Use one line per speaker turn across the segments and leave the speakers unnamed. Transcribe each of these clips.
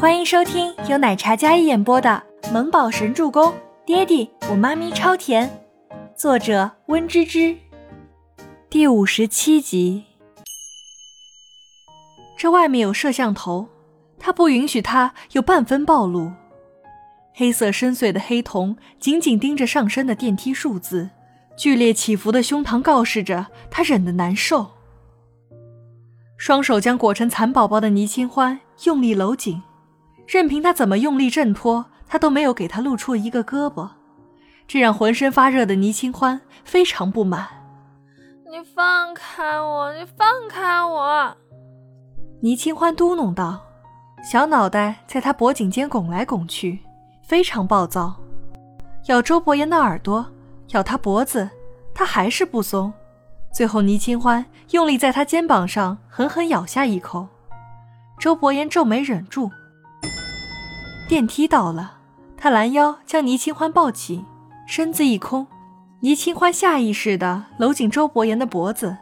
欢迎收听由奶茶嘉一演播的《萌宝神助攻》，爹地我妈咪超甜，作者温芝芝。第五十七集。这外面有摄像头，他不允许他有半分暴露。黑色深邃的黑瞳紧紧盯着上升的电梯数字，剧烈起伏的胸膛告示着他忍得难受。双手将裹成蚕宝宝的倪清欢用力搂紧。任凭他怎么用力挣脱，他都没有给他露出一个胳膊，这让浑身发热的倪清欢非常不满。
你放开我！你放开我！
倪清欢嘟哝道，小脑袋在他脖颈间拱来拱去，非常暴躁，咬周伯言的耳朵，咬他脖子，他还是不松。最后，倪清欢用力在他肩膀上狠狠咬下一口，周伯言皱眉忍住。电梯到了，他拦腰将倪清欢抱起，身子一空，倪清欢下意识地搂紧周伯言的脖子，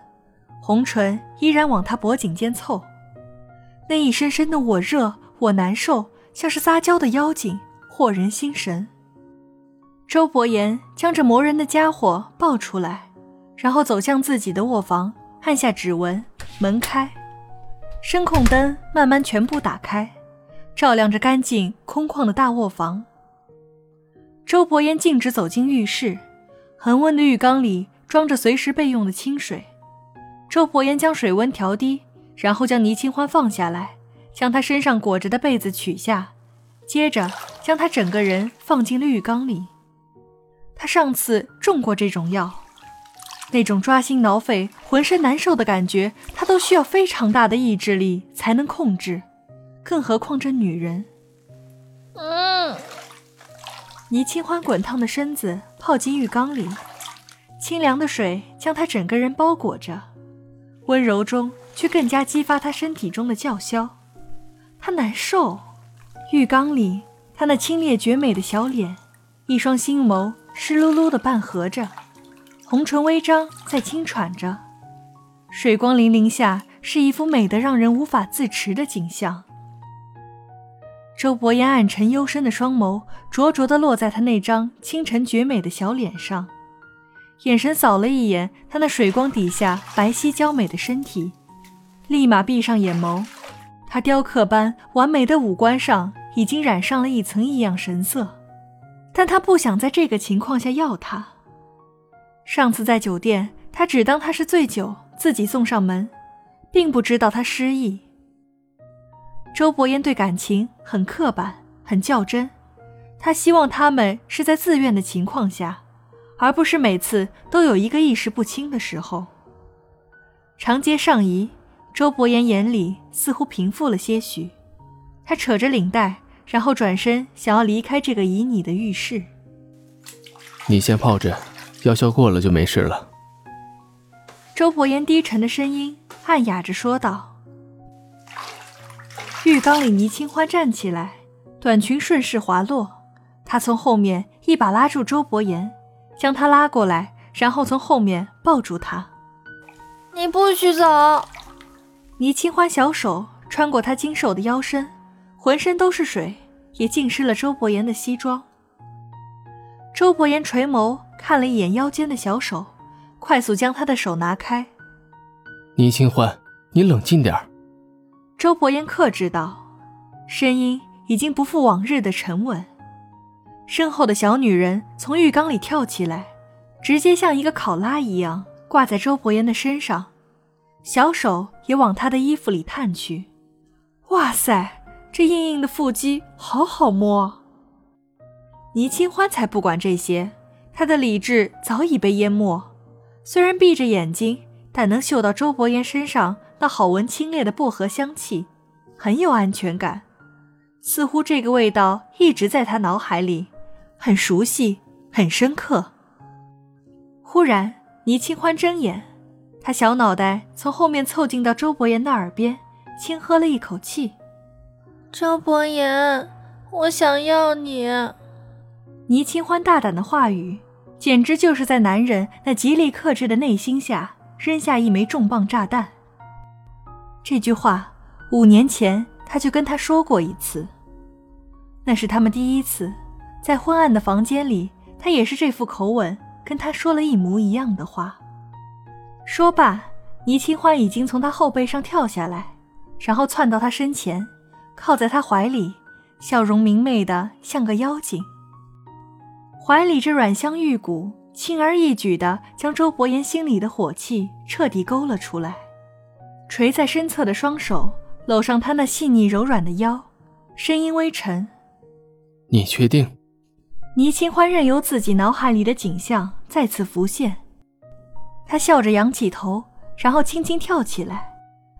红唇依然往他脖颈间凑，那一声声的“我热，我难受”，像是撒娇的妖精，惑人心神。周伯言将这磨人的家伙抱出来，然后走向自己的卧房，按下指纹，门开，声控灯慢慢全部打开。照亮着干净空旷的大卧房。周伯言径直走进浴室，恒温的浴缸里装着随时备用的清水。周伯言将水温调低，然后将倪清欢放下来，将他身上裹着的被子取下，接着将他整个人放进了浴缸里。他上次中过这种药，那种抓心挠肺、浑身难受的感觉，他都需要非常大的意志力才能控制。更何况这女人，
嗯，
倪清欢滚烫的身子泡进浴缸里，清凉的水将她整个人包裹着，温柔中却更加激发她身体中的叫嚣。她难受。浴缸里，她那清冽绝美的小脸，一双星眸湿漉漉的半合着，红唇微张在轻喘着，水光粼粼下是一幅美得让人无法自持的景象。周伯言暗沉幽深的双眸灼灼地落在他那张清晨绝美的小脸上，眼神扫了一眼他那水光底下白皙娇美的身体，立马闭上眼眸。他雕刻般完美的五官上已经染上了一层异样神色，但他不想在这个情况下要他。上次在酒店，他只当他是醉酒，自己送上门，并不知道他失忆。周伯言对感情很刻板，很较真。他希望他们是在自愿的情况下，而不是每次都有一个意识不清的时候。长街上移，周伯言眼里似乎平复了些许。他扯着领带，然后转身想要离开这个旖旎的浴室。
你先泡着，药效过了就没事了。
周伯言低沉的声音暗哑着说道。浴缸里，倪清欢站起来，短裙顺势滑落。她从后面一把拉住周伯言，将他拉过来，然后从后面抱住他。
你不许走！
倪清欢小手穿过他精瘦的腰身，浑身都是水，也浸湿了周伯言的西装。周伯言垂眸看了一眼腰间的小手，快速将他的手拿开。
倪清欢，你冷静点儿。
周伯言克制道，声音已经不复往日的沉稳。身后的小女人从浴缸里跳起来，直接像一个考拉一样挂在周伯言的身上，小手也往他的衣服里探去。哇塞，这硬硬的腹肌好好摸。倪清欢才不管这些，他的理智早已被淹没。虽然闭着眼睛，但能嗅到周伯言身上。那好闻清冽的薄荷香气，很有安全感，似乎这个味道一直在他脑海里，很熟悉，很深刻。忽然，倪清欢睁眼，他小脑袋从后面凑近到周伯言的耳边，轻喝了一口气：“
周伯言，我想要你。”
倪清欢大胆的话语，简直就是在男人那极力克制的内心下扔下一枚重磅炸弹。这句话，五年前他就跟他说过一次。那是他们第一次在昏暗的房间里，他也是这副口吻跟他说了一模一样的话。说罢，倪清欢已经从他后背上跳下来，然后窜到他身前，靠在他怀里，笑容明媚的像个妖精。怀里这软香玉骨，轻而易举的将周伯言心里的火气彻底勾了出来。垂在身侧的双手搂上他那细腻柔软的腰，声音微沉：“
你确定？”
倪清欢任由自己脑海里的景象再次浮现。他笑着仰起头，然后轻轻跳起来，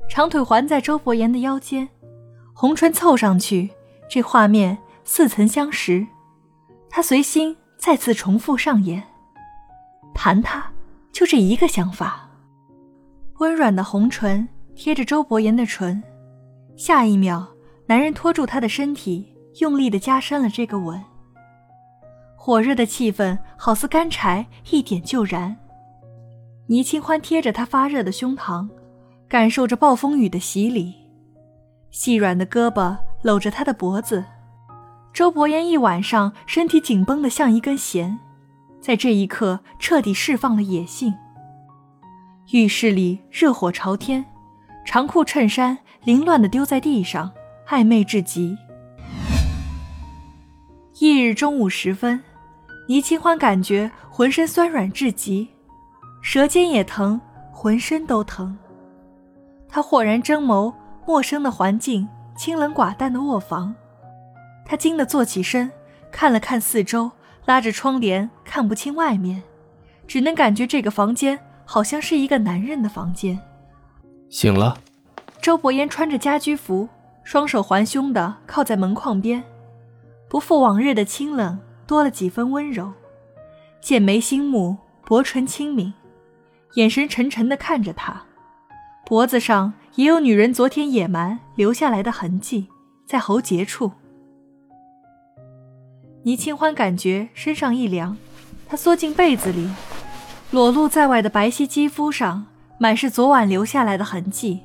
长腿环在周伯言的腰间，红唇凑上去，这画面似曾相识。他随心再次重复上演，盘他，就这一个想法。温软的红唇贴着周伯言的唇，下一秒，男人拖住她的身体，用力地加深了这个吻。火热的气氛好似干柴，一点就燃。倪清欢贴着他发热的胸膛，感受着暴风雨的洗礼，细软的胳膊搂着他的脖子。周伯言一晚上身体紧绷得像一根弦，在这一刻彻底释放了野性。浴室里热火朝天，长裤衬衫凌乱地丢在地上，暧昧至极。翌日中午时分，倪清欢感觉浑身酸软至极。舌尖也疼，浑身都疼。他豁然睁眸，陌生的环境，清冷寡淡的卧房。他惊得坐起身，看了看四周，拉着窗帘看不清外面，只能感觉这个房间好像是一个男人的房间。
醒了。
周伯言穿着家居服，双手环胸的靠在门框边，不复往日的清冷，多了几分温柔，剑眉星目，薄唇轻抿。眼神沉沉的看着他，脖子上也有女人昨天野蛮留下来的痕迹，在喉结处。倪清欢感觉身上一凉，她缩进被子里，裸露在外的白皙肌肤上满是昨晚留下来的痕迹，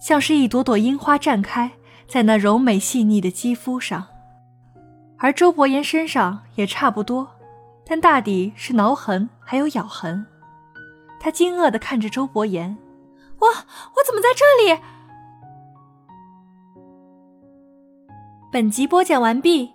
像是一朵朵樱花绽开在那柔美细腻的肌肤上。而周伯言身上也差不多，但大抵是挠痕还有咬痕。他惊愕地看着周伯言：“
我我怎么在这里？”
本集播讲完毕，